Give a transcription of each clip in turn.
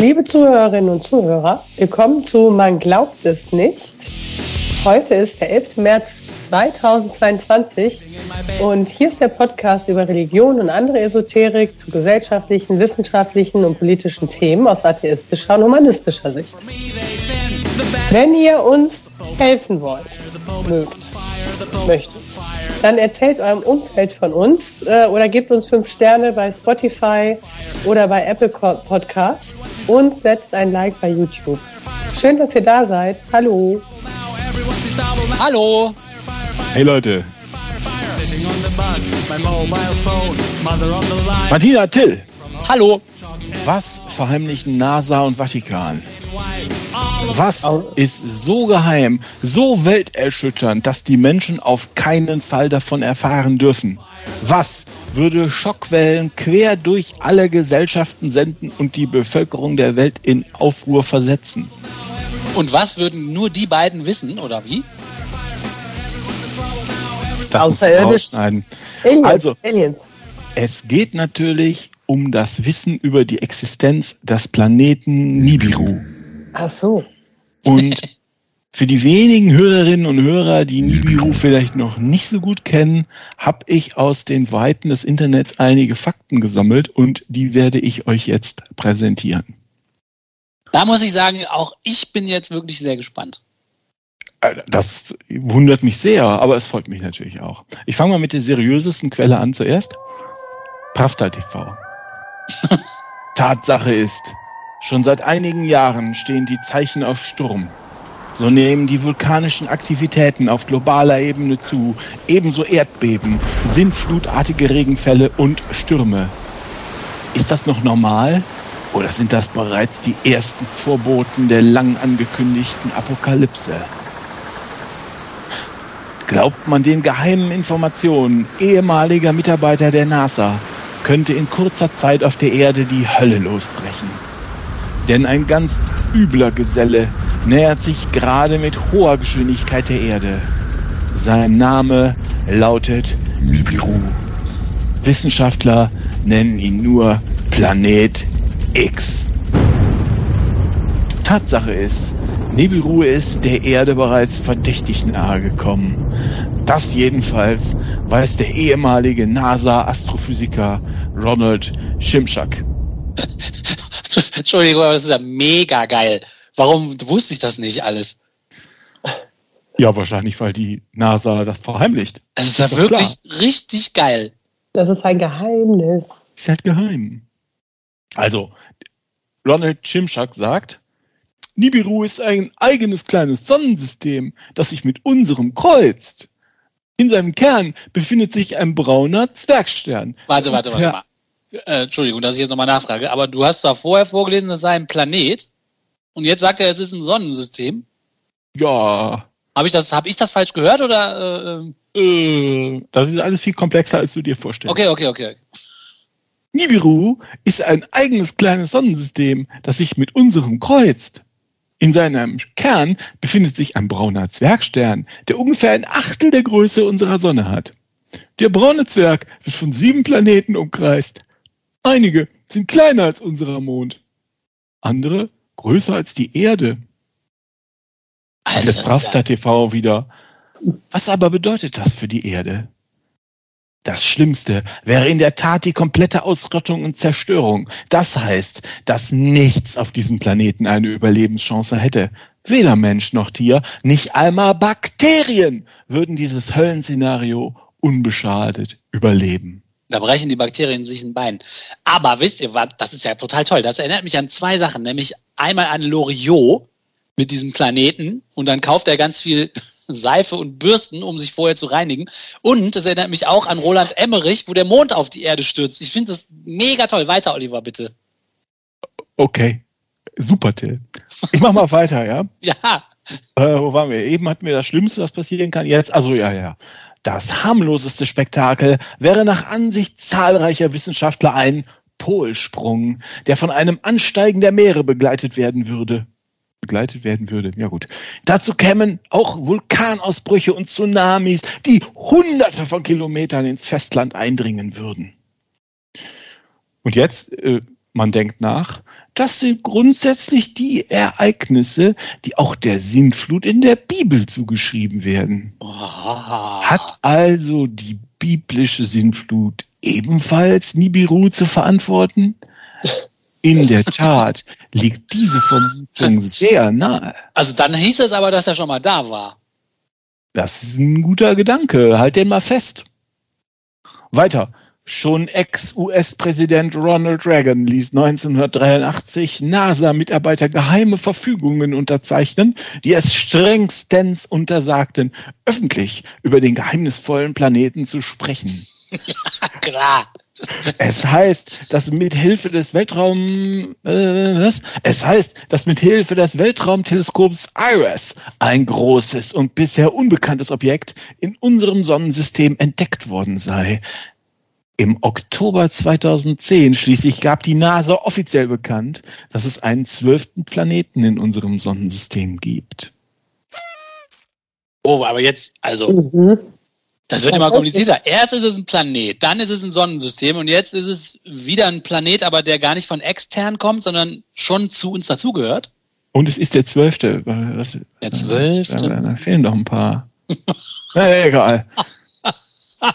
Liebe Zuhörerinnen und Zuhörer, willkommen zu Man glaubt es nicht. Heute ist der 11. März 2022 und hier ist der Podcast über Religion und andere Esoterik zu gesellschaftlichen, wissenschaftlichen und politischen Themen aus atheistischer und humanistischer Sicht. Wenn ihr uns helfen wollt, mögt, möchtet, dann erzählt eurem Umfeld von uns äh, oder gebt uns fünf Sterne bei Spotify oder bei Apple Podcasts und setzt ein Like bei YouTube. Schön, dass ihr da seid. Hallo. Hallo. Hey Leute. Martina Till. Hallo. Was verheimlichen NASA und Vatikan? Was ist so geheim, so welterschütternd, dass die Menschen auf keinen Fall davon erfahren dürfen? Was würde Schockwellen quer durch alle Gesellschaften senden und die Bevölkerung der Welt in Aufruhr versetzen? Und was würden nur die beiden wissen, oder wie? Außerirdisch. Aliens, also, Aliens. es geht natürlich um das Wissen über die Existenz des Planeten Nibiru. Ach so. Und für die wenigen Hörerinnen und Hörer, die Nibiru vielleicht noch nicht so gut kennen, habe ich aus den Weiten des Internets einige Fakten gesammelt und die werde ich euch jetzt präsentieren. Da muss ich sagen, auch ich bin jetzt wirklich sehr gespannt. Äh, das wundert mich sehr, aber es freut mich natürlich auch. Ich fange mal mit der seriösesten Quelle an zuerst. Pravda TV. Tatsache ist, schon seit einigen Jahren stehen die Zeichen auf Sturm. So nehmen die vulkanischen Aktivitäten auf globaler Ebene zu, ebenso Erdbeben, sintflutartige Regenfälle und Stürme. Ist das noch normal? Oder sind das bereits die ersten Vorboten der lang angekündigten Apokalypse? Glaubt man den geheimen Informationen ehemaliger Mitarbeiter der NASA, könnte in kurzer Zeit auf der Erde die Hölle losbrechen. Denn ein ganz übler Geselle nähert sich gerade mit hoher Geschwindigkeit der Erde. Sein Name lautet Nibiru. Wissenschaftler nennen ihn nur Planet X. Tatsache ist, Nibiru ist der Erde bereits verdächtig nahe gekommen. Das jedenfalls weiß der ehemalige NASA-Astrophysiker Ronald Shimshak. Entschuldigung, aber das ist ja mega geil. Warum wusste ich das nicht alles? Ja, wahrscheinlich, weil die NASA das verheimlicht. Das ist ja wirklich klar. richtig geil. Das ist ein Geheimnis. Ist halt geheim. Also, Ronald Chimchak sagt, Nibiru ist ein eigenes kleines Sonnensystem, das sich mit unserem kreuzt. In seinem Kern befindet sich ein brauner Zwergstern. Warte, warte, warte mal. Äh, Entschuldigung, dass ich jetzt nochmal nachfrage, aber du hast da vorher vorgelesen, es sei ein Planet und jetzt sagt er, es ist ein Sonnensystem. Ja. Habe ich, das, hab ich das falsch gehört oder? Äh, äh, das ist alles viel komplexer, als du dir vorstellst. Okay, okay, okay. Nibiru ist ein eigenes kleines Sonnensystem, das sich mit unserem kreuzt. In seinem Kern befindet sich ein brauner Zwergstern, der ungefähr ein Achtel der Größe unserer Sonne hat. Der braune Zwerg wird von sieben Planeten umkreist. Einige sind kleiner als unserer Mond, andere größer als die Erde. Alles Pravda TV wieder. Was aber bedeutet das für die Erde? Das Schlimmste wäre in der Tat die komplette Ausrottung und Zerstörung. Das heißt, dass nichts auf diesem Planeten eine Überlebenschance hätte. Weder Mensch noch Tier, nicht einmal Bakterien würden dieses Höllenszenario unbeschadet überleben. Da brechen die Bakterien sich ein Bein. Aber wisst ihr was, das ist ja total toll. Das erinnert mich an zwei Sachen, nämlich einmal an Loriot mit diesem Planeten und dann kauft er ganz viel Seife und Bürsten, um sich vorher zu reinigen. Und es erinnert mich auch an Roland Emmerich, wo der Mond auf die Erde stürzt. Ich finde das mega toll. Weiter, Oliver, bitte. Okay. Super, Till. Ich mach mal weiter, ja? ja. Äh, wo waren wir? Eben hatten wir das Schlimmste, was passieren kann. Jetzt, also ja, ja. Das harmloseste Spektakel wäre nach Ansicht zahlreicher Wissenschaftler ein Polsprung, der von einem Ansteigen der Meere begleitet werden würde. Begleitet werden würde, ja gut. Dazu kämen auch Vulkanausbrüche und Tsunamis, die hunderte von Kilometern ins Festland eindringen würden. Und jetzt, äh, man denkt nach, das sind grundsätzlich die Ereignisse, die auch der Sintflut in der Bibel zugeschrieben werden. Hat also die biblische Sintflut ebenfalls Nibiru zu verantworten? In der Tat liegt diese Vermutung sehr nahe. Also dann hieß es aber, dass er schon mal da war. Das ist ein guter Gedanke. Halt den mal fest. Weiter. Schon Ex-US-Präsident Ronald Reagan ließ 1983 NASA-Mitarbeiter geheime Verfügungen unterzeichnen, die es strengstens untersagten, öffentlich über den geheimnisvollen Planeten zu sprechen. Klar. Es heißt, dass mit Hilfe des Weltraum äh, was? es heißt, dass mit Hilfe des Weltraumteleskops IRIS ein großes und bisher unbekanntes Objekt in unserem Sonnensystem entdeckt worden sei. Im Oktober 2010 schließlich gab die NASA offiziell bekannt, dass es einen zwölften Planeten in unserem Sonnensystem gibt. Oh, aber jetzt, also, Mhm. das wird immer komplizierter. Erst ist es ein Planet, dann ist es ein Sonnensystem und jetzt ist es wieder ein Planet, aber der gar nicht von extern kommt, sondern schon zu uns dazugehört. Und es ist der zwölfte. Was- Der zwölfte. Da, da fehlen doch ein paar. Na, egal.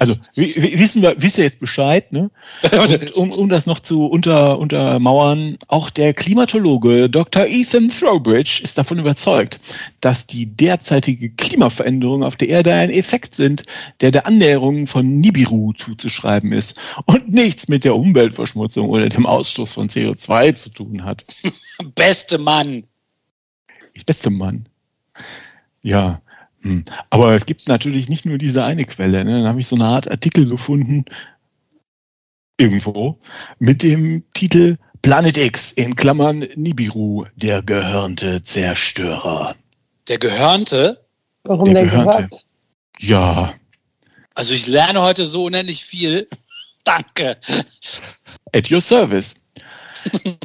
Also, wi- wi- wissen wir, wisst ihr jetzt Bescheid, ne? Und um, um das noch zu unter, untermauern, auch der Klimatologe Dr. Ethan Throwbridge ist davon überzeugt, dass die derzeitige Klimaveränderungen auf der Erde ein Effekt sind, der der Annäherung von Nibiru zuzuschreiben ist und nichts mit der Umweltverschmutzung oder dem Ausstoß von CO2 zu tun hat. Beste Mann. Das beste Mann. Ja. Hm. Aber es gibt natürlich nicht nur diese eine Quelle. Ne? Dann habe ich so eine Art Artikel gefunden, irgendwo, mit dem Titel Planet X in Klammern Nibiru, der gehörnte Zerstörer. Der Gehörnte. Warum Der gehörte. gehört? Ja, Also ich lerne heute so unendlich viel. Danke. at your service.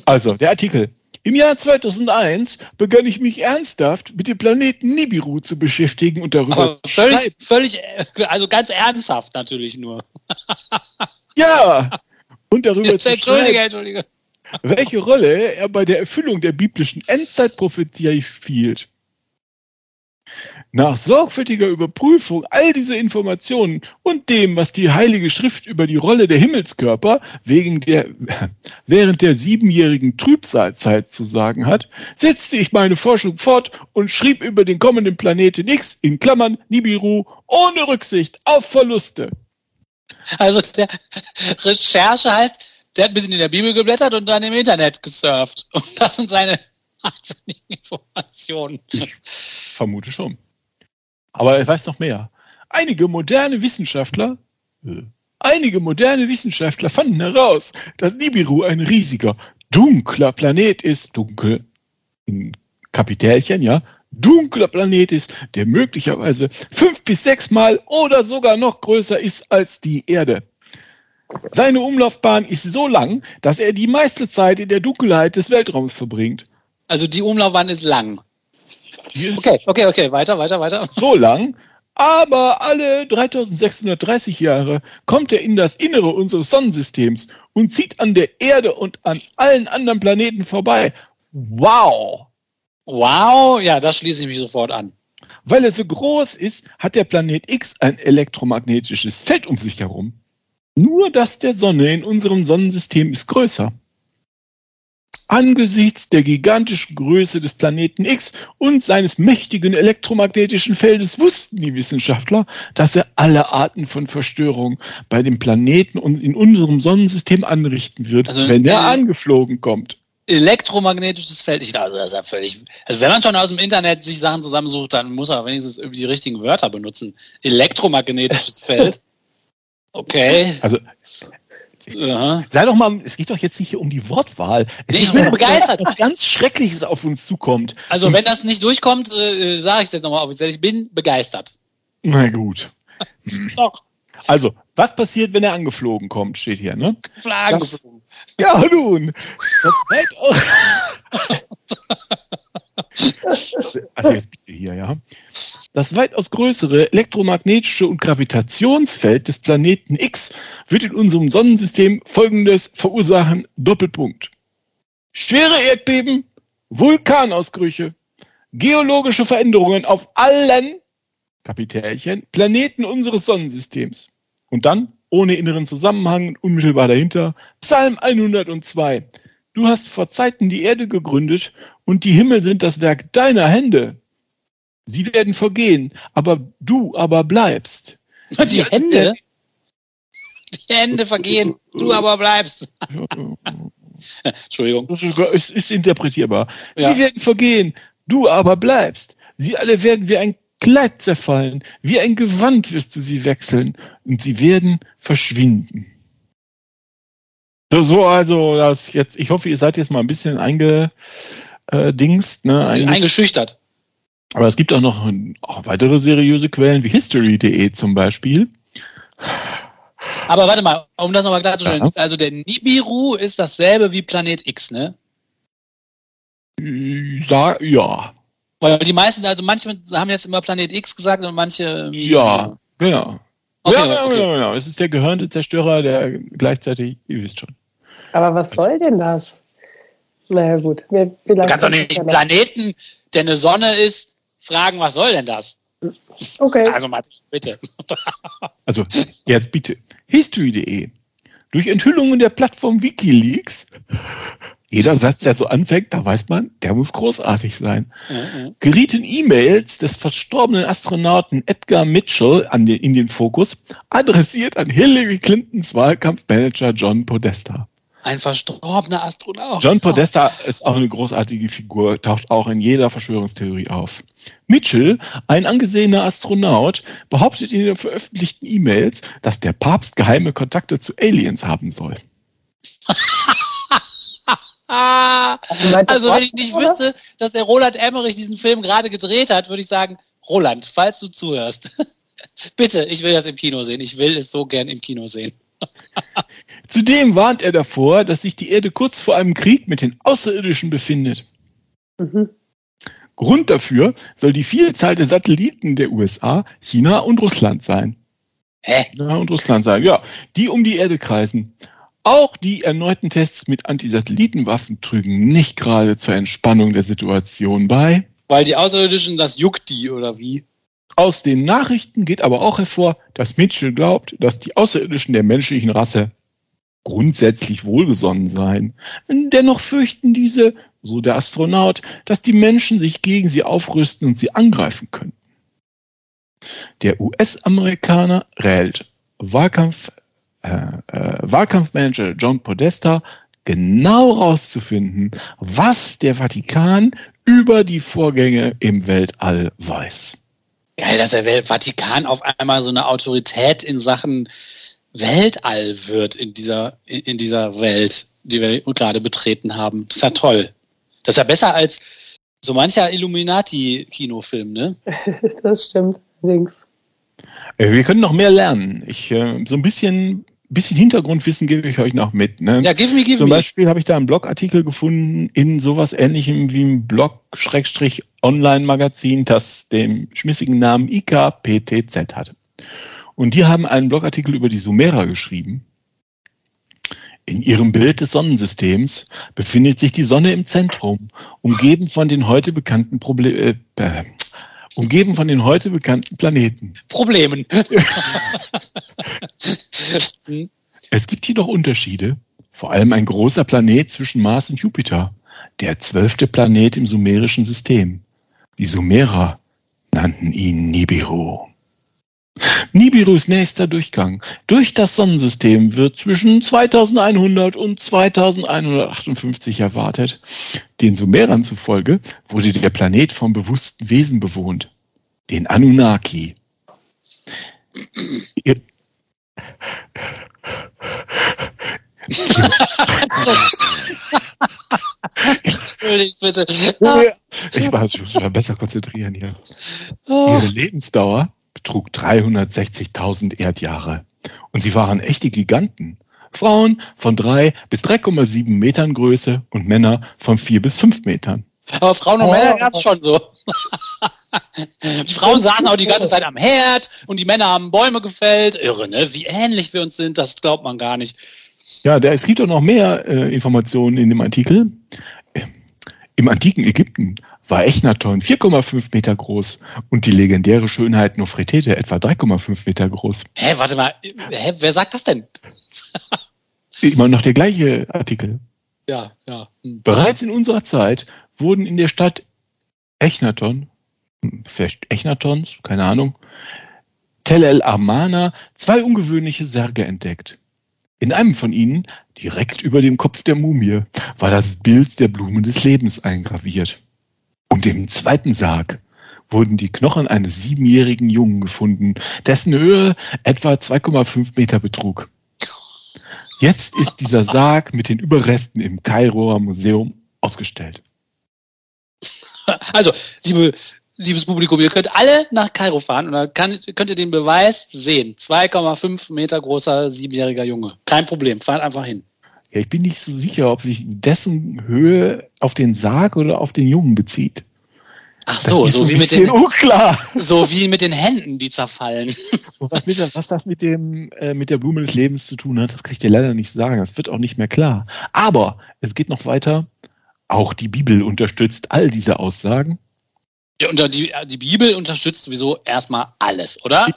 Also, der Artikel. Im Jahr 2001 begann ich mich ernsthaft mit dem Planeten Nibiru zu beschäftigen und darüber Aber zu schreiben. völlig, völlig, äh, also ganz ernsthaft natürlich nur. Ja! Und darüber Jetzt, zu Entschuldige, schreiben, Entschuldige. welche Rolle er bei der Erfüllung der biblischen Endzeitprophetie spielt. Nach sorgfältiger Überprüfung all dieser Informationen und dem, was die Heilige Schrift über die Rolle der Himmelskörper wegen der, während der siebenjährigen Trübsalzeit zu sagen hat, setzte ich meine Forschung fort und schrieb über den kommenden Planeten X in Klammern Nibiru ohne Rücksicht auf Verluste. Also der Recherche heißt, der hat ein bisschen in der Bibel geblättert und dann im Internet gesurft. Und das sind seine wahnsinnigen Informationen. Vermute schon. Aber er weiß noch mehr. Einige moderne Wissenschaftler, äh, einige moderne Wissenschaftler fanden heraus, dass Nibiru ein riesiger, dunkler Planet ist, dunkel, in Kapitälchen, ja, dunkler Planet ist, der möglicherweise fünf bis sechs Mal oder sogar noch größer ist als die Erde. Seine Umlaufbahn ist so lang, dass er die meiste Zeit in der Dunkelheit des Weltraums verbringt. Also die Umlaufbahn ist lang. Okay, okay, okay, weiter, weiter, weiter. so lang, aber alle 3630 Jahre kommt er in das Innere unseres Sonnensystems und zieht an der Erde und an allen anderen Planeten vorbei. Wow! Wow, ja, das schließe ich mich sofort an. Weil er so groß ist, hat der Planet X ein elektromagnetisches Feld um sich herum. Nur das der Sonne in unserem Sonnensystem ist größer. Angesichts der gigantischen Größe des Planeten X und seines mächtigen elektromagnetischen Feldes wussten die Wissenschaftler, dass er alle Arten von Verstörung bei dem Planeten und in unserem Sonnensystem anrichten wird, Also, wenn er äh, angeflogen kommt. Elektromagnetisches Feld, ich glaube, das ist ja völlig. Also wenn man schon aus dem Internet sich Sachen zusammensucht, dann muss er wenigstens irgendwie die richtigen Wörter benutzen. Elektromagnetisches Feld. Okay. Also Aha. sei doch mal, es geht doch jetzt nicht hier um die Wortwahl. Nee, ich bin begeistert. Was ganz Schreckliches auf uns zukommt. Also wenn das nicht durchkommt, äh, sage ich es jetzt nochmal offiziell. Ich bin begeistert. Na gut. Doch. Also, was passiert, wenn er angeflogen kommt, steht hier, ne? Flaggen. Das- Ja, nun. Das weitaus also jetzt bitte hier, ja. Das weitaus größere elektromagnetische und Gravitationsfeld des Planeten X wird in unserem Sonnensystem folgendes verursachen: Doppelpunkt. schwere Erdbeben, Vulkanausbrüche, geologische Veränderungen auf allen Kapitälchen, Planeten unseres Sonnensystems. Und dann, ohne inneren Zusammenhang, unmittelbar dahinter, Psalm 102. Du hast vor Zeiten die Erde gegründet und die Himmel sind das Werk deiner Hände. Sie werden vergehen, aber du aber bleibst. Die Hände? Die Hände vergehen, du aber bleibst. Entschuldigung. Das ist, ist interpretierbar. Ja. Sie werden vergehen, du aber bleibst. Sie alle werden wie ein Kleid zerfallen, wie ein Gewand wirst du sie wechseln und sie werden verschwinden. So, so also das jetzt, ich hoffe, ihr seid jetzt mal ein bisschen eingedingst, ne? Eingeschüchtert. Aber es gibt auch noch auch weitere seriöse Quellen wie History.de zum Beispiel. Aber warte mal, um das nochmal klarzustellen. Ja. Also der Nibiru ist dasselbe wie Planet X, ne? Ja, ja. Weil die meisten, also manche haben jetzt immer Planet X gesagt und manche. Ja, genau. Okay, ja, genau, okay. genau, genau. Es ist der gehörnte Zerstörer, der gleichzeitig, ihr wisst schon. Aber was also. soll denn das? Naja, gut. Wir, du kannst doch nicht einen Planeten, der eine Sonne ist, fragen, was soll denn das? Okay. Also, Mats, bitte. Also, jetzt bitte. History.de. Durch Enthüllungen der Plattform Wikileaks jeder Satz, der so anfängt, da weiß man, der muss großartig sein. Mhm. Gerieten E-Mails des verstorbenen Astronauten Edgar Mitchell an den, in den Fokus, adressiert an Hillary Clintons Wahlkampfmanager John Podesta. Ein verstorbener Astronaut. John Podesta ist auch eine großartige Figur, taucht auch in jeder Verschwörungstheorie auf. Mitchell, ein angesehener Astronaut, behauptet in den veröffentlichten E-Mails, dass der Papst geheime Kontakte zu Aliens haben soll. Ah, also wenn ich nicht wüsste, dass der Roland Emmerich diesen Film gerade gedreht hat, würde ich sagen, Roland, falls du zuhörst, bitte, ich will das im Kino sehen. Ich will es so gern im Kino sehen. Zudem warnt er davor, dass sich die Erde kurz vor einem Krieg mit den Außerirdischen befindet. Mhm. Grund dafür soll die Vielzahl der Satelliten der USA, China und Russland sein. Hä? China und Russland sein, ja, die um die Erde kreisen. Auch die erneuten Tests mit Antisatellitenwaffen trügen nicht gerade zur Entspannung der Situation bei. Weil die Außerirdischen, das juckt die, oder wie? Aus den Nachrichten geht aber auch hervor, dass Mitchell glaubt, dass die Außerirdischen der menschlichen Rasse grundsätzlich wohlgesonnen seien. Dennoch fürchten diese, so der Astronaut, dass die Menschen sich gegen sie aufrüsten und sie angreifen könnten. Der US-Amerikaner rät Wahlkampf äh, äh, Wahlkampfmanager John Podesta genau rauszufinden, was der Vatikan über die Vorgänge im Weltall weiß. Geil, dass der Vatikan auf einmal so eine Autorität in Sachen Weltall wird in dieser, in dieser Welt, die wir gerade betreten haben. Das ist ja toll. Das ist ja besser als so mancher Illuminati-Kinofilm, ne? das stimmt, links. Äh, wir können noch mehr lernen. Ich, äh, so ein bisschen bisschen Hintergrundwissen gebe ich euch noch mit. Ne? Ja, give me, give Zum Beispiel habe ich da einen Blogartikel gefunden in sowas ähnlichem wie ein Blog-Online-Magazin, das den schmissigen Namen IKPTZ hat. Und die haben einen Blogartikel über die Sumerer geschrieben. In ihrem Bild des Sonnensystems befindet sich die Sonne im Zentrum, umgeben von den heute bekannten Problemen. Äh, umgeben von den heute bekannten Planeten. Problemen. es gibt jedoch Unterschiede, vor allem ein großer Planet zwischen Mars und Jupiter, der zwölfte Planet im sumerischen System. Die Sumerer nannten ihn Nibiru. Nibirus nächster Durchgang durch das Sonnensystem wird zwischen 2100 und 2158 erwartet. Den Sumerern zufolge wurde der Planet vom bewussten Wesen bewohnt, den Anunnaki. Ihr Entschuldigt bitte. Ich muss mich besser konzentrieren hier. Ihre Lebensdauer betrug 360.000 Erdjahre. Und sie waren echte Giganten. Frauen von 3 bis 3,7 Metern Größe und Männer von 4 bis 5 Metern. Aber Frauen und oh. Männer gab es schon so. die Frauen saßen auch die ganze Zeit am Herd und die Männer haben Bäume gefällt. Irre, ne? Wie ähnlich wir uns sind, das glaubt man gar nicht. Ja, da, es gibt auch noch mehr äh, Informationen in dem Artikel. Im antiken Ägypten war Echnaton 4,5 Meter groß und die legendäre Schönheit Nofretete etwa 3,5 Meter groß. Hä, warte mal, hä, wer sagt das denn? Immer noch der gleiche Artikel. Ja, ja. Hm. Bereits in unserer Zeit wurden in der Stadt Echnaton, hm, vielleicht Echnatons, keine Ahnung, Tel El Amana zwei ungewöhnliche Särge entdeckt. In einem von ihnen, direkt über dem Kopf der Mumie, war das Bild der Blumen des Lebens eingraviert. Und im zweiten Sarg wurden die Knochen eines siebenjährigen Jungen gefunden, dessen Höhe etwa 2,5 Meter betrug. Jetzt ist dieser Sarg mit den Überresten im Kairoer Museum ausgestellt. Also, liebe, liebes Publikum, ihr könnt alle nach Kairo fahren und dann kann, könnt ihr den Beweis sehen. 2,5 Meter großer siebenjähriger Junge. Kein Problem, fahrt einfach hin. Ja, ich bin nicht so sicher, ob sich dessen Höhe auf den Sarg oder auf den Jungen bezieht. Ach so, so, wie mit den, unklar. so wie mit den Händen, die zerfallen. Was, mit, was das mit, dem, äh, mit der Blume des Lebens zu tun hat, das kann ich dir leider nicht sagen. Das wird auch nicht mehr klar. Aber es geht noch weiter. Auch die Bibel unterstützt all diese Aussagen. Ja, und die, die Bibel unterstützt sowieso erstmal alles, oder?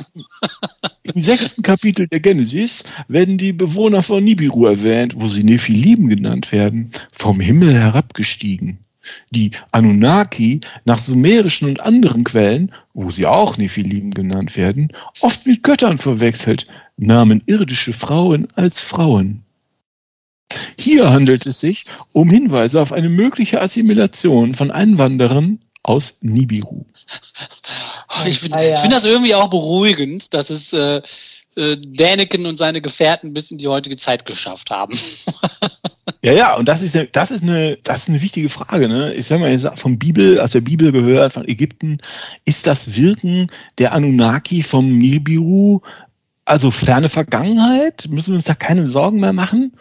Im sechsten Kapitel der Genesis werden die Bewohner von Nibiru erwähnt, wo sie Nephilim genannt werden, vom Himmel herabgestiegen. Die Anunnaki nach sumerischen und anderen Quellen, wo sie auch Nephilim genannt werden, oft mit Göttern verwechselt, nahmen irdische Frauen als Frauen. Hier handelt es sich um Hinweise auf eine mögliche Assimilation von Einwanderern aus Nibiru. Ich finde Ah, ja. ich find das irgendwie auch beruhigend, dass es äh, äh, Däniken und seine Gefährten bis in die heutige Zeit geschafft haben. Ja, ja, und das ist eine, das ist eine, das ist eine wichtige Frage. Ne? Ich sag mal, jetzt vom Bibel, aus der Bibel gehört, von Ägypten, ist das Wirken der Anunnaki vom Nibiru, also ferne Vergangenheit? Müssen wir uns da keine Sorgen mehr machen?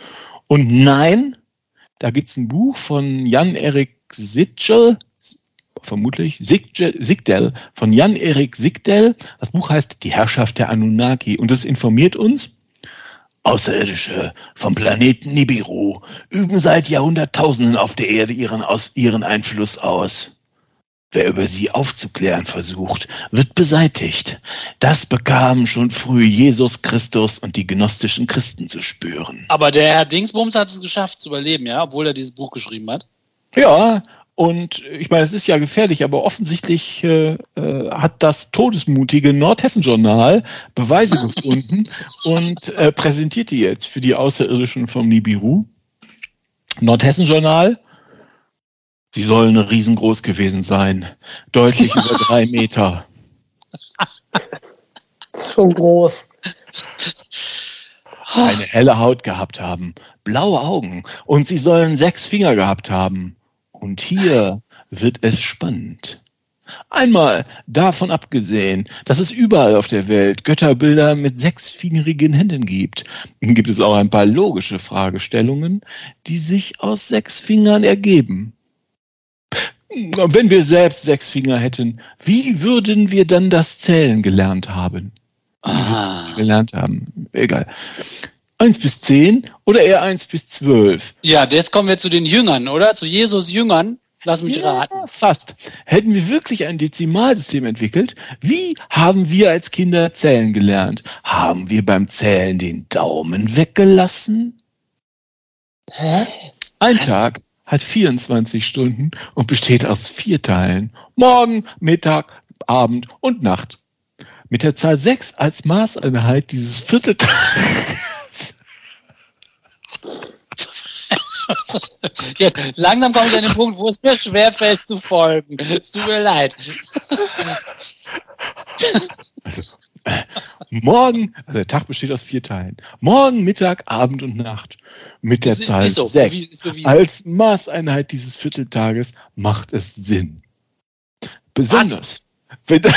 Und nein, da gibt's ein Buch von Jan-Erik Sitchel, vermutlich, Sigdel, Sigdel, von Jan-Erik Sigdel. Das Buch heißt Die Herrschaft der Anunnaki und es informiert uns, Außerirdische vom Planeten Nibiru üben seit Jahrhunderttausenden auf der Erde ihren, aus, ihren Einfluss aus. Wer über sie aufzuklären versucht, wird beseitigt. Das bekamen schon früh Jesus Christus und die gnostischen Christen zu spüren. Aber der Herr Dingsbums hat es geschafft zu überleben, ja, obwohl er dieses Buch geschrieben hat. Ja, und ich meine, es ist ja gefährlich, aber offensichtlich äh, äh, hat das todesmutige Nordhessen-Journal Beweise gefunden und äh, präsentiert die jetzt für die Außerirdischen vom Nibiru. Nordhessen-Journal, sie sollen riesengroß gewesen sein, deutlich über drei Meter. Schon groß. eine helle Haut gehabt haben, blaue Augen und sie sollen sechs Finger gehabt haben. Und hier wird es spannend. Einmal davon abgesehen, dass es überall auf der Welt Götterbilder mit sechsfingerigen Händen gibt, gibt es auch ein paar logische Fragestellungen, die sich aus sechs Fingern ergeben. Wenn wir selbst sechs Finger hätten, wie würden wir dann das Zählen gelernt haben? Aha. gelernt haben. Egal. Eins bis zehn oder eher eins bis zwölf? Ja, jetzt kommen wir zu den Jüngern, oder? Zu Jesus Jüngern. Lass mich raten. fast. Hätten wir wirklich ein Dezimalsystem entwickelt, wie haben wir als Kinder zählen gelernt? Haben wir beim Zählen den Daumen weggelassen? Hä? Ein Tag hat 24 Stunden und besteht aus vier Teilen. Morgen, Mittag, Abend und Nacht. Mit der Zahl 6 als Maßeinheit dieses Vierteltages Jetzt, langsam komme ich an den Punkt, wo es mir schwerfällt zu folgen. Es tut mir leid. Morgen, also der Tag besteht aus vier Teilen. Morgen, Mittag, Abend und Nacht. Mit der Ist- Zahl ist so, 6 bewiesen, ist bewiesen. als Maßeinheit dieses Vierteltages macht es Sinn. Besonders, wenn das,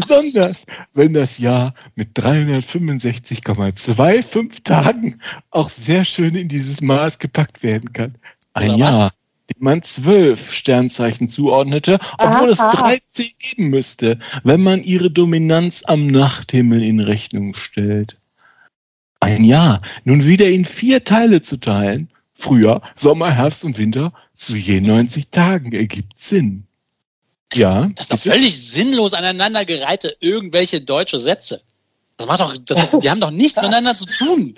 besonders, wenn das Jahr mit 365,25 Tagen auch sehr schön in dieses Maß gepackt werden kann. Ein Oder? Jahr, dem man zwölf Sternzeichen zuordnete, obwohl es Aha. 13 geben müsste, wenn man ihre Dominanz am Nachthimmel in Rechnung stellt. Ein Jahr nun wieder in vier Teile zu teilen, Frühjahr, Sommer, Herbst und Winter, zu je 90 Tagen ergibt Sinn. Ja. Das ist doch völlig sinnlos aneinandergereihte irgendwelche deutsche Sätze. Das macht doch, das, die haben doch nichts miteinander zu tun.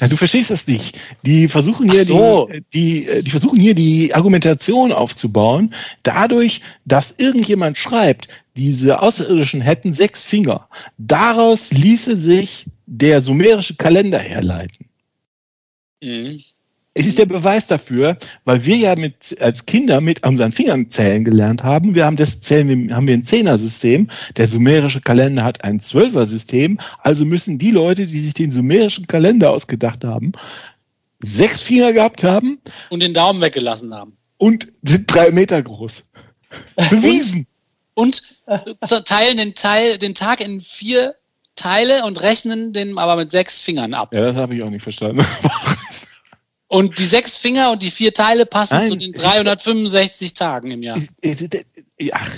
Ja, du verstehst das nicht. Die versuchen hier so. die, die, äh, die versuchen hier die Argumentation aufzubauen, dadurch, dass irgendjemand schreibt, diese Außerirdischen hätten sechs Finger. Daraus ließe sich der sumerische Kalender herleiten. Mhm. Es ist der Beweis dafür, weil wir ja mit, als Kinder mit unseren Fingern zählen gelernt haben. Wir haben das Zählen, haben wir ein Zehner-System. Der sumerische Kalender hat ein Zwölfer-System. Also müssen die Leute, die sich den sumerischen Kalender ausgedacht haben, sechs Finger gehabt haben Und den Daumen weggelassen haben. und sind drei Meter groß. Bewiesen. Und äh, teilen den Teil, den Tag in vier Teile und rechnen den aber mit sechs Fingern ab. Ja, das habe ich auch nicht verstanden. Und die sechs Finger und die vier Teile passen Nein, zu den es ist- 365 Tagen im Jahr. Ach,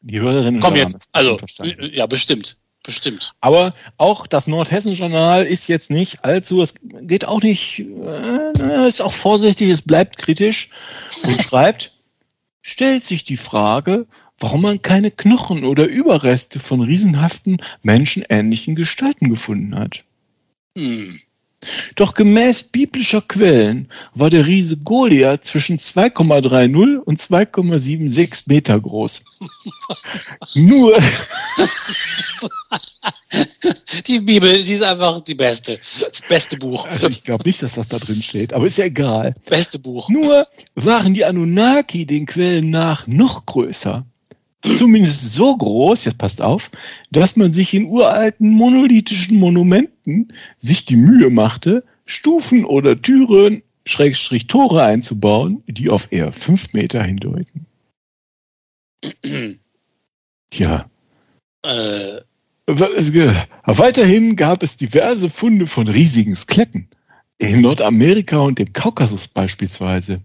die Hörerinnen und Komm jetzt. Also, verstanden. äh, ja, bestimmt. Bestimmt. Aber auch das Nordhessen-Journal ist jetzt nicht allzu, es geht auch nicht, äh, ist auch vorsichtig, es bleibt kritisch und schreibt, stellt sich die Frage, warum man keine Knochen oder Überreste von riesenhaften, menschenähnlichen Gestalten gefunden hat. Hm. Doch gemäß biblischer Quellen war der Riese Goliath zwischen 2,30 und 2,76 Meter groß. Nur, Die Bibel, die ist einfach die beste. Beste Buch. also ich glaube nicht, dass das da drin steht, aber ist ja egal. Beste Buch. Nur waren die Anunnaki den Quellen nach noch größer. Zumindest so groß, jetzt passt auf, dass man sich in uralten monolithischen Monumenten sich die Mühe machte, Stufen oder Türen, Schrägstrich Tore einzubauen, die auf eher fünf Meter hindeuten. Ja. Äh, Weiterhin gab es diverse Funde von riesigen Skeletten. In Nordamerika und dem Kaukasus beispielsweise.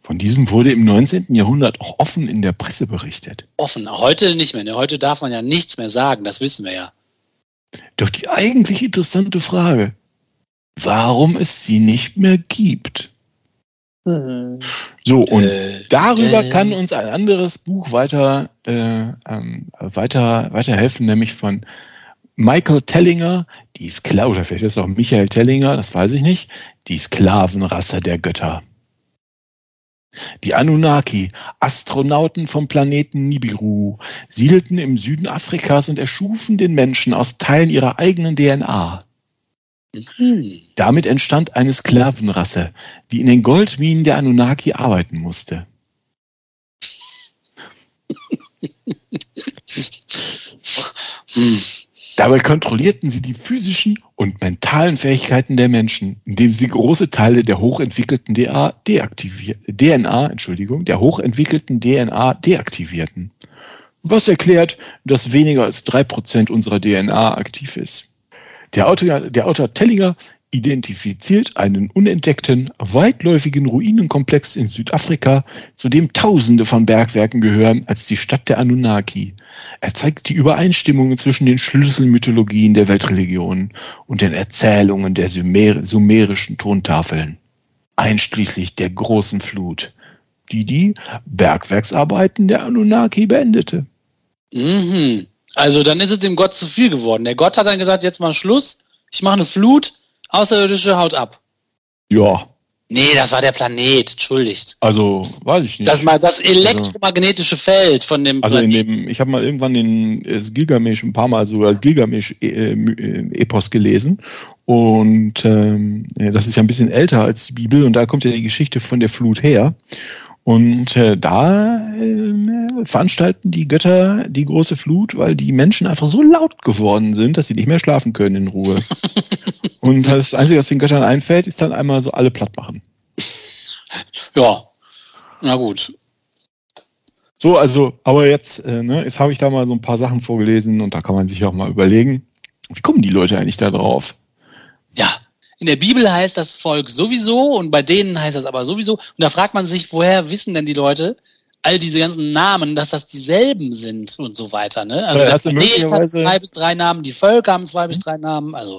Von diesem wurde im 19. Jahrhundert auch offen in der Presse berichtet. offen. Heute nicht mehr. Ne? Heute darf man ja nichts mehr sagen. Das wissen wir ja. Doch die eigentlich interessante Frage, warum es sie nicht mehr gibt. Mhm. So, und Äh, darüber äh, kann uns ein anderes Buch weiter, äh, ähm, weiter, weiterhelfen, nämlich von Michael Tellinger, die Skla oder vielleicht ist es auch Michael Tellinger, das weiß ich nicht, die Sklavenrasse der Götter. Die Anunnaki, Astronauten vom Planeten Nibiru, siedelten im Süden Afrikas und erschufen den Menschen aus Teilen ihrer eigenen DNA. Hm. Damit entstand eine Sklavenrasse, die in den Goldminen der Anunnaki arbeiten musste. Hm. Dabei kontrollierten sie die physischen und mentalen Fähigkeiten der Menschen, indem sie große Teile der hochentwickelten DNA, DNA, Entschuldigung, der hochentwickelten DNA deaktivierten. Was erklärt, dass weniger als drei Prozent unserer DNA aktiv ist. Der Autor, der Autor Tellinger identifiziert einen unentdeckten, weitläufigen Ruinenkomplex in Südafrika, zu dem Tausende von Bergwerken gehören, als die Stadt der Anunnaki. Er zeigt die Übereinstimmungen zwischen den Schlüsselmythologien der Weltreligionen und den Erzählungen der Sumer sumerischen Tontafeln, einschließlich der großen Flut, die die Bergwerksarbeiten der Anunnaki beendete. Mhm. Also dann ist es dem Gott zu viel geworden. Der Gott hat dann gesagt, jetzt mal Schluss. Ich mache eine Flut. Außerirdische haut ab. Ja, Nee, das war der Planet. Entschuldigt. also weiß ich nicht. Das, mal das elektromagnetische Feld von dem Also in Planeten. dem, ich habe mal irgendwann den äh, Gilgamesh ein paar Mal sogar Gilgamesh-Epos gelesen. Und ähm, das ist ja ein bisschen älter als die Bibel und da kommt ja die Geschichte von der Flut her. Und äh, da äh, veranstalten die Götter die große Flut, weil die Menschen einfach so laut geworden sind, dass sie nicht mehr schlafen können in Ruhe. und das Einzige, was den Göttern einfällt, ist dann einmal so alle platt machen. Ja. Na gut. So, also, aber jetzt, äh, ne, jetzt habe ich da mal so ein paar Sachen vorgelesen und da kann man sich auch mal überlegen, wie kommen die Leute eigentlich da drauf? Ja. In der Bibel heißt das Volk sowieso und bei denen heißt das aber sowieso. Und da fragt man sich, woher wissen denn die Leute all diese ganzen Namen, dass das dieselben sind und so weiter. Ne? Also Ja, der hast du Planet hat möglicherweise- zwei bis drei Namen, die Völker haben zwei bis drei Namen. Also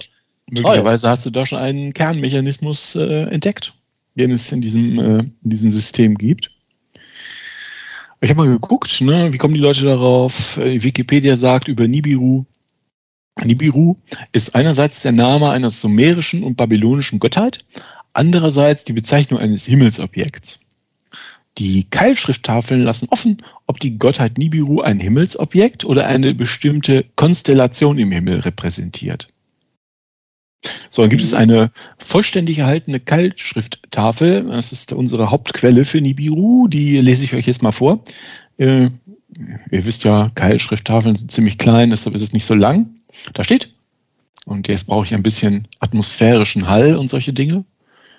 Möglicherweise hast du da schon einen Kernmechanismus äh, entdeckt, den es in diesem, äh, in diesem System gibt. Ich habe mal geguckt, ne, wie kommen die Leute darauf? Äh, Wikipedia sagt über Nibiru. Nibiru ist einerseits der Name einer sumerischen und babylonischen Gottheit, andererseits die Bezeichnung eines Himmelsobjekts. Die Keilschrifttafeln lassen offen, ob die Gottheit Nibiru ein Himmelsobjekt oder eine bestimmte Konstellation im Himmel repräsentiert. So, dann gibt es eine vollständig erhaltene Keilschrifttafel. Das ist unsere Hauptquelle für Nibiru. Die lese ich euch jetzt mal vor. Äh, ihr wisst ja, Keilschrifttafeln sind ziemlich klein, deshalb ist es nicht so lang. Da steht. Und jetzt brauche ich ein bisschen atmosphärischen Hall und solche Dinge.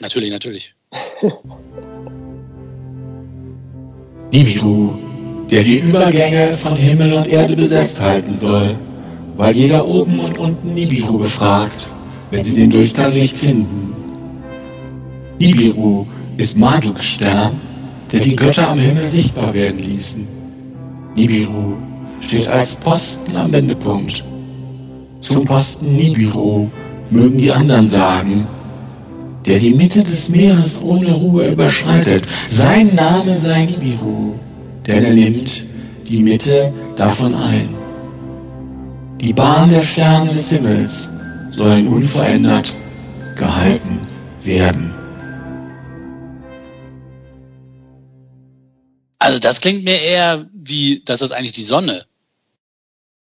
natürlich, natürlich. Nibiru, der die Übergänge von Himmel und Erde besetzt halten soll, weil jeder oben und unten Nibiru befragt, wenn sie den Durchgang nicht finden. Nibiru ist Marduk's Stern, der die Götter am Himmel sichtbar werden ließen. Nibiru steht als Posten am Wendepunkt. Zum Posten Nibiru mögen die anderen sagen, der die Mitte des Meeres ohne Ruhe überschreitet. Sein Name sei Nibiru, denn er nimmt die Mitte davon ein. Die Bahn der Sterne des Himmels sollen unverändert gehalten werden. Also das klingt mir eher wie, das ist eigentlich die Sonne.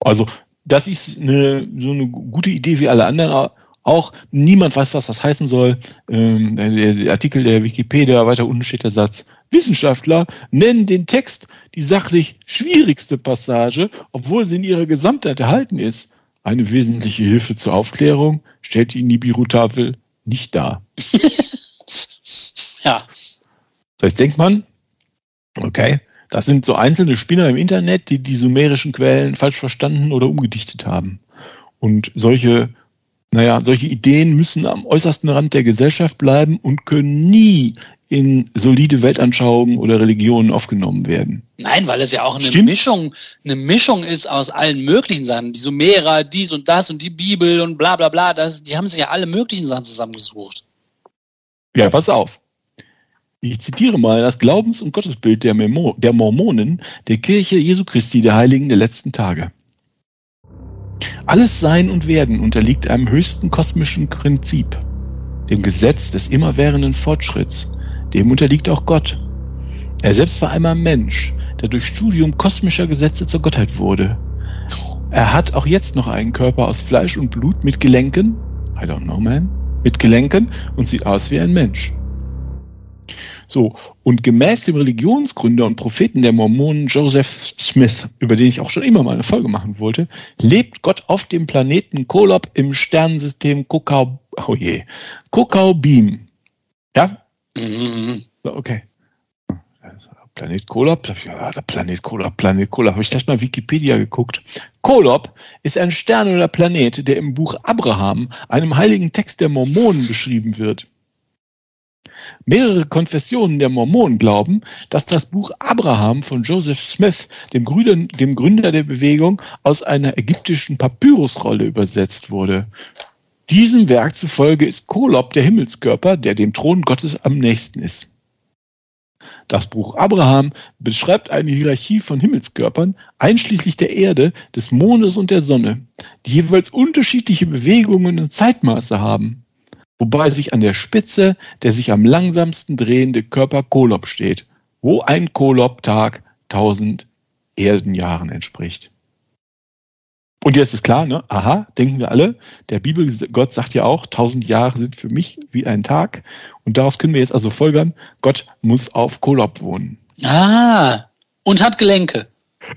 Also, das ist eine, so eine gute Idee wie alle anderen auch. Niemand weiß, was das heißen soll. Ähm, der, der Artikel der Wikipedia, weiter unten steht der Satz, Wissenschaftler nennen den Text die sachlich schwierigste Passage, obwohl sie in ihrer Gesamtheit erhalten ist. Eine wesentliche Hilfe zur Aufklärung stellt die Nibiru-Tafel nicht dar. Ja, So, jetzt denkt man, okay, das sind so einzelne Spinner im Internet, die die sumerischen Quellen falsch verstanden oder umgedichtet haben. Und solche, naja, solche Ideen müssen am äußersten Rand der Gesellschaft bleiben und können nie in solide Weltanschauungen oder Religionen aufgenommen werden. Nein, weil es ja auch eine Stimmt. Mischung, eine Mischung ist aus allen möglichen Sachen. Die Sumerer, dies und das und die Bibel und bla bla bla. Das, die haben sich ja alle möglichen Sachen zusammengesucht. Ja, pass auf. Ich zitiere mal das Glaubens- und Gottesbild der, Memo der Mormonen, der Kirche Jesu Christi, der Heiligen der letzten Tage. Alles Sein und Werden unterliegt einem höchsten kosmischen Prinzip, dem Gesetz des immerwährenden Fortschritts. Dem unterliegt auch Gott. Er selbst war einmal Mensch, der durch Studium kosmischer Gesetze zur Gottheit wurde. Er hat auch jetzt noch einen Körper aus Fleisch und Blut mit Gelenken, I don't know, man, mit Gelenken und sieht aus wie ein Mensch. So, und gemäß dem Religionsgründer und Propheten der Mormonen Joseph Smith, über den ich auch schon immer mal eine Folge machen wollte, lebt Gott auf dem Planeten Kolob im Sternensystem Kokau, oh je, Kokau Beam. Ja? Mhm. Okay. Planet Kolob, der Planet Kolob, Planet Kolob, habe ich gleich mal Wikipedia geguckt. Kolob ist ein Stern oder Planet, der im Buch Abraham, einem heiligen Text der Mormonen, beschrieben wird. Mehrere Konfessionen der Mormonen glauben, dass das Buch Abraham von Joseph Smith, dem Gründer, der Bewegung, aus einer ägyptischen Papyrusrolle übersetzt wurde. Diesem Werk zufolge ist Kolob der Himmelskörper, der dem Thron Gottes am nächsten ist. Das Buch Abraham beschreibt eine Hierarchie von Himmelskörpern, einschließlich der Erde, des Mondes und der Sonne, die jeweils unterschiedliche Bewegungen und Zeitmaße haben, wobei sich an der Spitze der sich am langsamsten drehende Körper Kolob steht, wo ein Kolob-Tag 1000 Erdenjahren entspricht. Und jetzt ist klar, ne? Aha, denken wir alle. Der Bibelgott sagt ja auch, 1000 Jahre sind für mich wie ein Tag. Und daraus können wir jetzt also folgern, Gott muss auf Kolob wohnen. Ah, und hat Gelenke.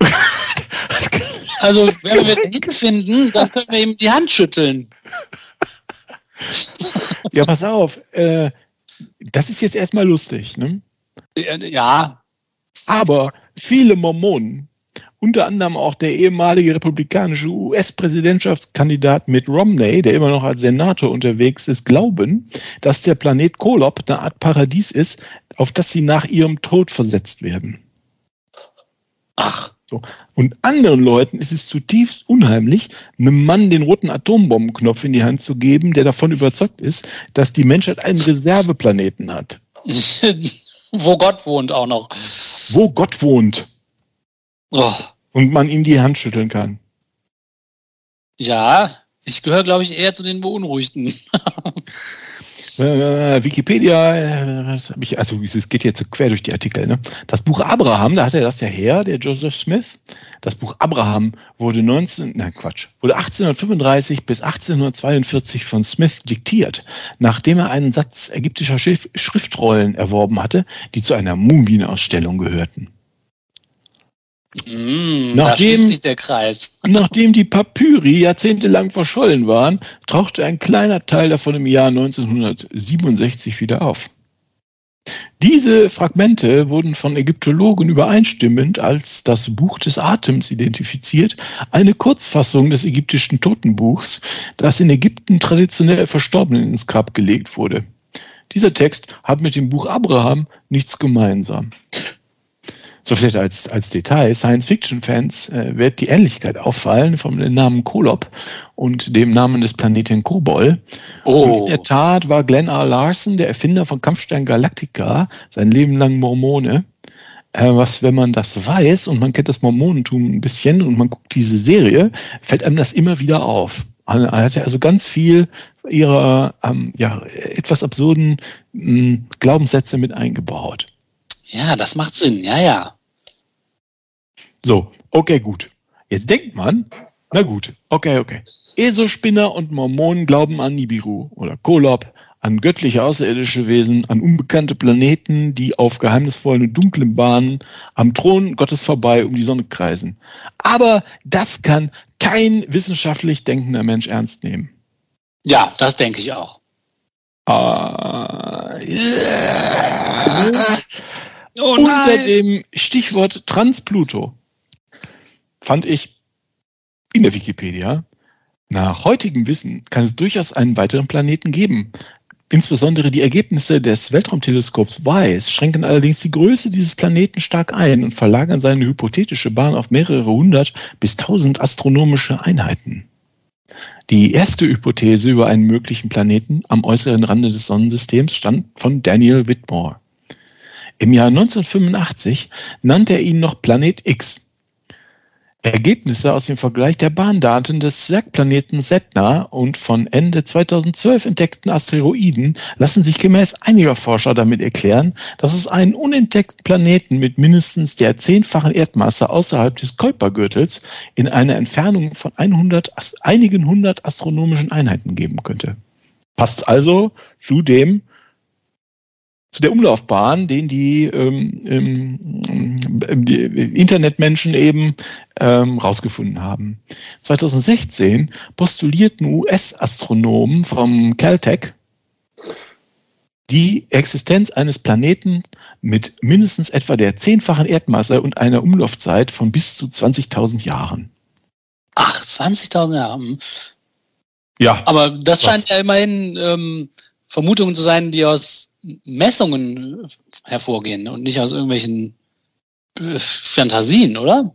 Also, wenn wir Gelenke finden, dann können wir ihm die Hand schütteln. ja, pass auf. Äh, das ist jetzt erstmal lustig, ne? Äh, Ja, Aber viele Mormonen, unter anderem auch der ehemalige republikanische US-Präsidentschaftskandidat Mitt Romney, der immer noch als Senator unterwegs ist, glauben, dass der Planet Kolob eine Art Paradies ist, auf das sie nach ihrem Tod versetzt werden. Ach. So. Und anderen Leuten ist es zutiefst unheimlich, einem Mann den roten Atombombenknopf in die Hand zu geben, der davon überzeugt ist, dass die Menschheit einen Reserveplaneten hat. Wo Gott wohnt auch noch. Wo Gott wohnt. Oh. Und man ihm die Hand schütteln kann. Ja, ich gehöre, glaube ich, eher zu den Beunruhigten. Äh, Wikipedia, äh, ich, also es geht jetzt quer durch die Artikel. Ne? Das Buch Abraham, da hat er das ja her, der Joseph Smith. Das Buch Abraham wurde 19, nein Quatsch, wurde 1835 bis 1842 von Smith diktiert, nachdem er einen Satz ägyptischer Schriftrollen erworben hatte, die zu einer Mumienausstellung gehörten. Mm, nachdem, sich der Kreis. nachdem die Papyri jahrzehntelang verschollen waren, tauchte ein kleiner Teil davon im Jahr 1967 wieder auf. Diese Fragmente wurden von Ägyptologen übereinstimmend als das Buch des Atems identifiziert, eine Kurzfassung des ägyptischen Totenbuchs, das in Ägypten traditionell Verstorbenen ins Grab gelegt wurde. Dieser Text hat mit dem Buch Abraham nichts gemeinsam. So vielleicht als, als Detail, Science-Fiction-Fans äh, wird die Ähnlichkeit auffallen vom Namen Kolob und dem Namen des Planeten Kobol. Oh. Und in der Tat war Glenn R. Larson, der Erfinder von Kampfstern Galactica, sein Leben lang Mormone. Äh, was, wenn man das weiß und man kennt das Mormonentum ein bisschen und man guckt diese Serie, fällt einem das immer wieder auf. Er hatte also ganz viel ihrer ähm, ja, etwas absurden mh, hm, Glaubenssätze mit eingebaut. Ja, das macht Sinn, ja, ja. So, okay, gut. Jetzt denkt man, na gut, okay, okay. Esospinner und Mormonen glauben an Nibiru oder Kolob, an göttliche außerirdische Wesen, an unbekannte Planeten, die auf geheimnisvollen und dunklen Bahnen am Thron Gottes vorbei um die Sonne kreisen. Aber das kann kein wissenschaftlich denkender Mensch ernst nehmen. Ja, das denke ich auch. Uh, yeah. Oh Unter dem Stichwort Transpluto fand ich in der Wikipedia, nach heutigem Wissen kann es durchaus einen weiteren Planeten geben. Insbesondere die Ergebnisse des Weltraumteleskops WISE schränken allerdings die Größe dieses Planeten stark ein und verlagern seine hypothetische Bahn auf mehrere hundert bis tausend astronomische Einheiten. Die erste Hypothese über einen möglichen Planeten am äußeren Rande des Sonnensystems stammt von Daniel Whitmore. Im Jahr 1985 nannte er ihn noch Planet X Ergebnisse aus dem Vergleich der Bahndaten des Zwergplaneten Setna und von Ende 2012 entdeckten Asteroiden lassen sich gemäß einiger Forscher damit erklären, dass es einen unentdeckten Planeten mit mindestens der zehnfachen Erdmasse außerhalb des Kuipergürtels in einer Entfernung von 100, einigen hundert astronomischen Einheiten geben könnte. Passt also zu dem zu der Umlaufbahn, den die, ähm, ähm, die Internetmenschen eben ähm, rausgefunden haben. 2016 postulierten US-Astronomen vom Caltech die Existenz eines Planeten mit mindestens etwa der zehnfachen Erdmasse und einer Umlaufzeit von bis zu 20.000 Jahren. Ach, 20.000 Jahre. Hm. Ja. Aber das scheint ja immerhin ähm, Vermutungen zu sein, die aus Messungen hervorgehen und nicht aus irgendwelchen äh, Fantasien, oder?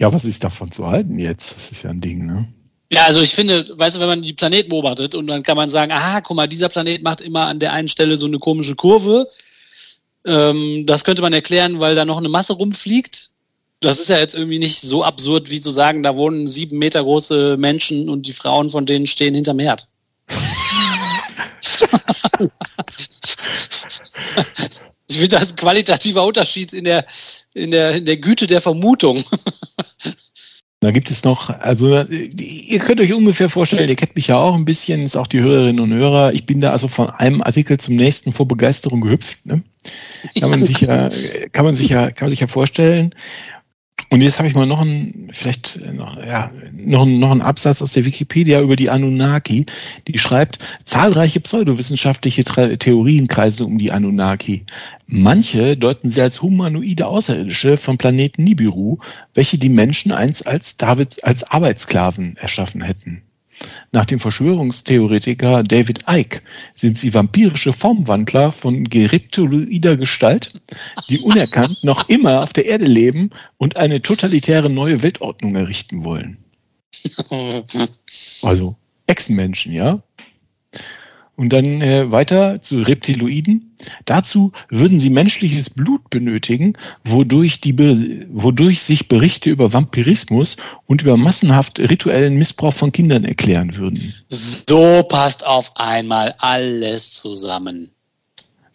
Ja, was ist davon zu halten jetzt? Das ist ja ein Ding, ne? Ja, also ich finde, weißt du, wenn man die Planeten beobachtet und dann kann man sagen, aha, guck mal, dieser Planet macht immer an der einen Stelle so eine komische Kurve. Ähm, das könnte man erklären, weil da noch eine Masse rumfliegt. Das ist ja jetzt irgendwie nicht so absurd, wie zu sagen, da wohnen sieben Meter große Menschen und die Frauen von denen stehen hinterm Herd. ich finde das ein qualitativer Unterschied in der, in der, in der Güte der Vermutung. Da gibt es noch, also ihr könnt euch ungefähr vorstellen, ihr kennt mich ja auch ein bisschen, ist auch die Hörerinnen und Hörer. Ich bin da also von einem Artikel zum nächsten vor Begeisterung gehüpft. Ne? Kann man sich ja, kann man sich ja, kann man sich ja vorstellen. Und jetzt habe ich mal noch einen, vielleicht noch, ja, noch, noch einen Absatz aus der Wikipedia über die Anunnaki, die schreibt, zahlreiche pseudowissenschaftliche Theorien kreisen um die Anunnaki. Manche deuten sie als humanoide Außerirdische vom Planeten Nibiru, welche die Menschen einst als David, als Arbeitssklaven erschaffen hätten. Nach dem Verschwörungstheoretiker David Icke sind sie vampirische Formwandler von geriptoloider Gestalt, die unerkannt noch immer auf der Erde leben und eine totalitäre neue Weltordnung errichten wollen. Also Echsenmenschen, ja. Und dann äh, weiter zu Reptiloiden. Dazu würden sie menschliches Blut benötigen, wodurch, die, wodurch sich Berichte über Vampirismus und über massenhaft rituellen Missbrauch von Kindern erklären würden. So passt auf einmal alles zusammen.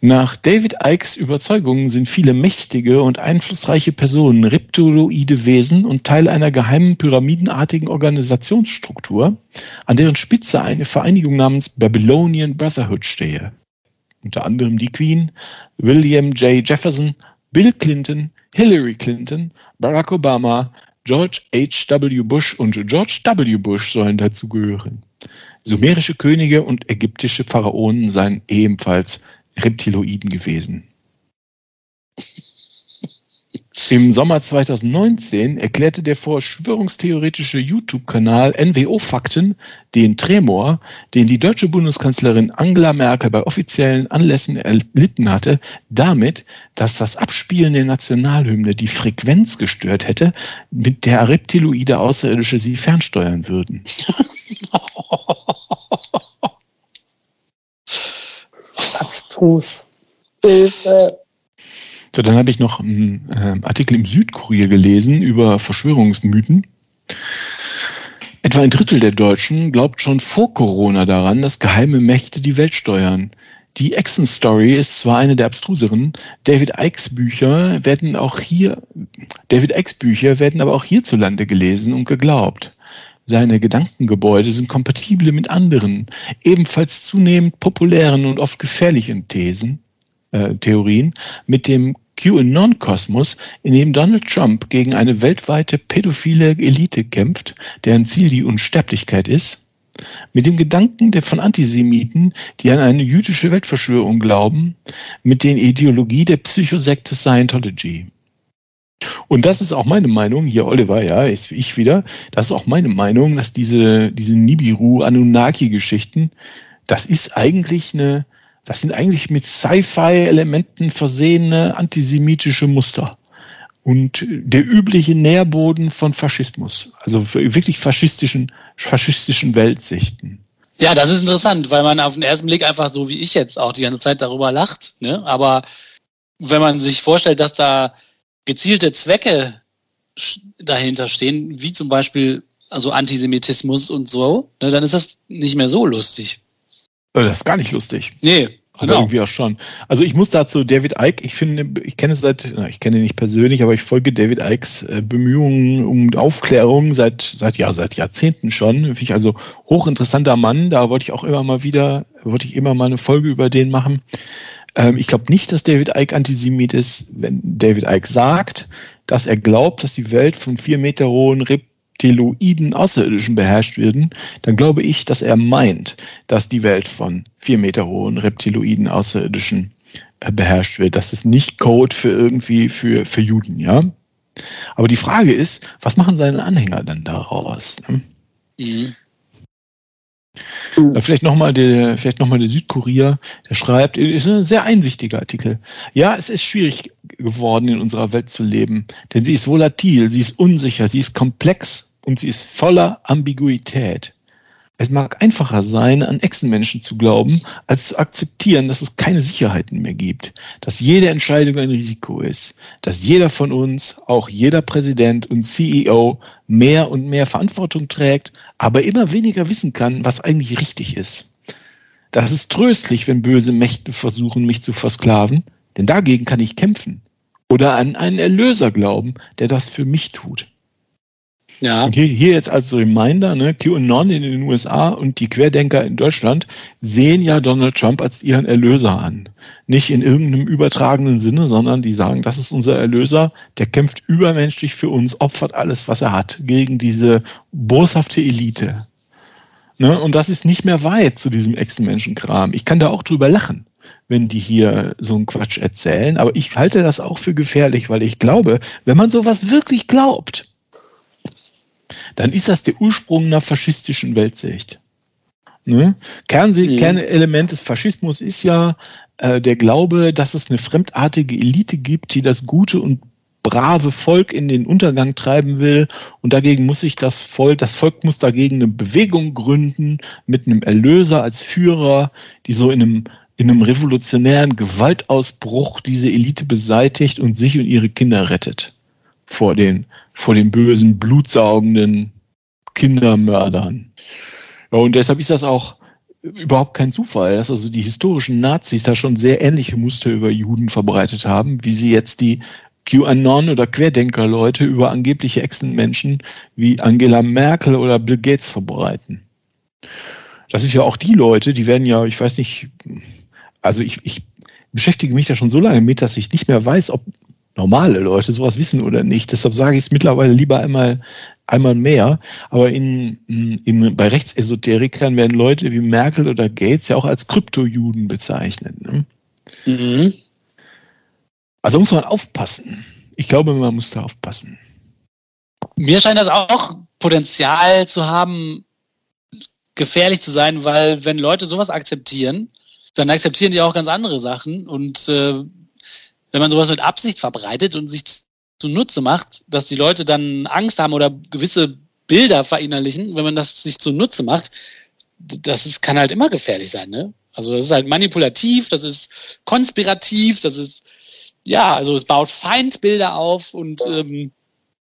Nach David Ikes Überzeugungen sind viele mächtige und einflussreiche Personen reptiloide Wesen und Teil einer geheimen pyramidenartigen Organisationsstruktur, an deren Spitze eine Vereinigung namens Babylonian Brotherhood stehe. Unter anderem die Queen, William J. Jefferson, Bill Clinton, Hillary Clinton, Barack Obama, George H. W. Bush und George W. Bush sollen dazu gehören. Sumerische Könige und ägyptische Pharaonen seien ebenfalls Reptiloiden gewesen. Im Sommer 2019 erklärte der verschwörungstheoretische YouTube-Kanal NWO Fakten den Tremor, den die deutsche Bundeskanzlerin Angela Merkel bei offiziellen Anlässen erlitten hatte, damit, dass das Abspielen der Nationalhymne die Frequenz gestört hätte, mit der Reptiloide Außerirdische sie fernsteuern würden. abstrus. So, dann habe ich noch einen äh, Artikel im Südkurier gelesen über Verschwörungsmythen. Etwa ein Drittel der Deutschen glaubt schon vor Corona daran, dass geheime Mächte die Welt steuern. Die Exen Story ist zwar eine der abstruseren, David Ikes Bücher werden auch hier, David Ikes Bücher werden aber auch hierzulande gelesen und geglaubt. Seine Gedankengebäude sind kompatibel mit anderen, ebenfalls zunehmend populären und oft gefährlichen Thesen, äh, Theorien, mit dem QAnon-Kosmos, in dem Donald Trump gegen eine weltweite pädophile Elite kämpft, deren Ziel die Unsterblichkeit ist, mit dem Gedanken der von Antisemiten, die an eine jüdische Weltverschwörung glauben, mit der Ideologie der Psychosekte Scientology. Und das ist auch meine Meinung, hier Oliver, ja, ist ich wieder, das ist auch meine Meinung, dass diese, diese Nibiru-Anunnaki-Geschichten, das ist eigentlich eine, das sind eigentlich mit Sci-Fi-Elementen versehene antisemitische Muster. Und der übliche Nährboden von Faschismus, also wirklich faschistischen, faschistischen Weltsichten. Ja, das ist interessant, weil man auf den ersten Blick einfach so wie ich jetzt auch die ganze Zeit darüber lacht. Ne? Aber wenn man sich vorstellt, dass da gezielte Zwecke dahinter stehen, wie zum Beispiel also Antisemitismus und so, ne, dann ist das nicht mehr so lustig. Äh, das ist gar nicht lustig. Nee, aber genau. irgendwie auch schon. Also ich muss dazu David Icke, ich finde, ich kenne es seit, ich kenne ihn nicht persönlich, aber ich folge David Icks äh, Bemühungen um Aufklärung seit, seit, ja, seit Jahrzehnten schon. Finde ich also hochinteressanter Mann. Da wollte ich auch immer mal wieder, wollte ich immer mal eine Folge über den machen. Ähm, ich glaube nicht, dass David Icke Antisemit ist, wenn David Icke sagt, dass er glaubt, dass die Welt von vier Meter hohen Reptiloiden Außerirdischen beherrscht werden, dann glaube ich, dass er meint, dass die Welt von vier Meter hohen Reptiloiden Außerirdischen äh, beherrscht wird. Das ist nicht Code für irgendwie für, für Juden, ja. Aber die Frage ist, was machen seine Anhänger dann daraus? Ne? Mhm. Mhm. Vielleicht nochmal der, vielleicht noch mal der Südkurier, der schreibt, ist ein sehr einsichtiger Artikel. Ja, es ist schwierig geworden, in unserer Welt zu leben, denn sie ist volatil, sie ist unsicher, sie ist komplex und sie ist voller Ambiguität. Es mag einfacher sein, an Echsenmenschen zu glauben, als zu akzeptieren, dass es keine Sicherheiten mehr gibt, dass jede Entscheidung ein Risiko ist, dass jeder von uns, auch jeder Präsident und CEO, mehr und mehr Verantwortung trägt, aber immer weniger wissen kann, was eigentlich richtig ist. Das ist tröstlich, wenn böse Mächte versuchen, mich zu versklaven, denn dagegen kann ich kämpfen oder an einen Erlöser glauben, der das für mich tut. Ja. Und hier, hier jetzt als Reminder, ne, QAnon in den USA und die Querdenker in Deutschland sehen ja Donald Trump als ihren Erlöser an. Nicht in irgendeinem übertragenen Sinne, sondern die sagen, das ist unser Erlöser, der kämpft übermenschlich für uns, opfert alles, was er hat, gegen diese boshafte Elite. Ne, und das ist nicht mehr weit zu diesem Echsenmenschenkram. Ich kann da auch drüber lachen wenn die hier so einen Quatsch erzählen. Aber ich halte das auch für gefährlich, weil ich glaube, wenn man sowas wirklich glaubt, dann ist das der Ursprung einer faschistischen Weltsicht. Ne? Kern, mhm. Kernelement des Faschismus ist ja äh, der Glaube, dass es eine fremdartige Elite gibt, die das gute und brave Volk in den Untergang treiben will und dagegen muss sich das Volk, das Volk muss dagegen eine Bewegung gründen mit einem Erlöser als Führer, die so in einem in einem revolutionären Gewaltausbruch diese Elite beseitigt und sich und ihre Kinder rettet vor den vor den bösen blutsaugenden Kindermördern. Ja, und deshalb ist das auch überhaupt kein Zufall, dass also die historischen Nazis da schon sehr ähnliche Muster über Juden verbreitet haben, wie sie jetzt die QAnon oder Querdenker-Leute über angebliche Echsenmenschen wie Angela Merkel oder Bill Gates verbreiten. Das ist ja auch die Leute, die werden ja, ich weiß nicht, also ich, ich beschäftige mich da schon so lange mit, dass ich nicht mehr weiß, ob normale Leute sowas wissen oder nicht. Deshalb sage ich es mittlerweile lieber einmal, einmal mehr. Aber in, in, bei Rechtsesoterikern werden Leute wie Merkel oder Gates ja auch als Kryptojuden bezeichnet. Ne? Mhm. Also muss man aufpassen. Ich glaube, man muss da aufpassen. Mir scheint das auch Potenzial zu haben, gefährlich zu sein, weil wenn Leute sowas akzeptieren, dann akzeptieren die auch ganz andere Sachen. Und äh, wenn man sowas mit Absicht verbreitet und sich zunutze macht, dass die Leute dann Angst haben oder gewisse Bilder verinnerlichen, wenn man das sich zunutze macht, das ist, kann halt immer gefährlich sein. Ne? Also das ist halt manipulativ, das ist konspirativ, das ist ja, also es baut Feindbilder auf und ähm,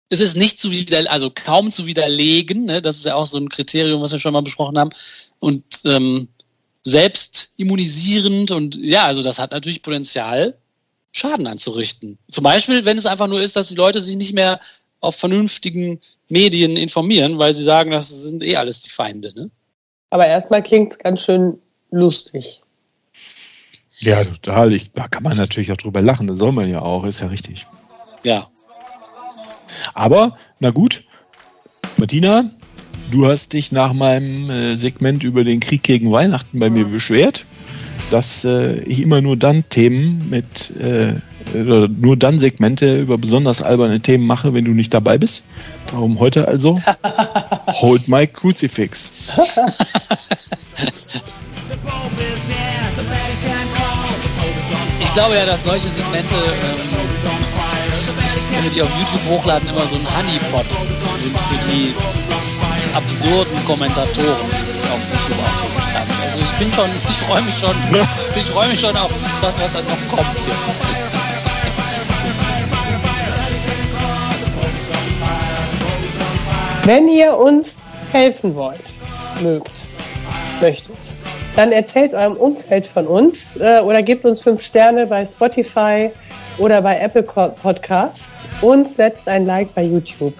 es ist nicht zu wieder, also kaum zu widerlegen. Ne? Das ist ja auch so ein Kriterium, was wir schon mal besprochen haben. Und ähm, selbst immunisierend und ja, also das hat natürlich Potenzial, Schaden anzurichten. Zum Beispiel, wenn es einfach nur ist, dass die Leute sich nicht mehr auf vernünftigen Medien informieren, weil sie sagen, das sind eh alles die Feinde. Ne? Aber erstmal klingt es ganz schön lustig. Ja, total. Ich, da kann man natürlich auch drüber lachen. Das soll man ja auch. Ist ja richtig. Ja. Aber, na gut. Martina, du hast dich nach meinem äh, Segment über den Krieg gegen Weihnachten bei mir beschwert, dass äh, ich immer nur dann Themen mit, äh, oder nur dann Segmente über besonders alberne Themen mache, wenn du nicht dabei bist. Darum heute also Hold my Crucifix. ich glaube ja, dass solche Segmente, ähm, wenn wir die auf YouTube hochladen, immer so ein Honeypot sind für die absurden Kommentatoren, die sich auf YouTube aufgeregt haben. Ich bin schon, ich freue mich schon, ich freue mich schon auf das, was dann noch kommt jetzt. Wenn ihr uns helfen wollt, mögt, möchtet, dann erzählt eurem Umfeld von uns äh, oder gebt uns fünf Sterne bei Spotify oder bei Apple Podcasts und setzt ein Like bei YouTube.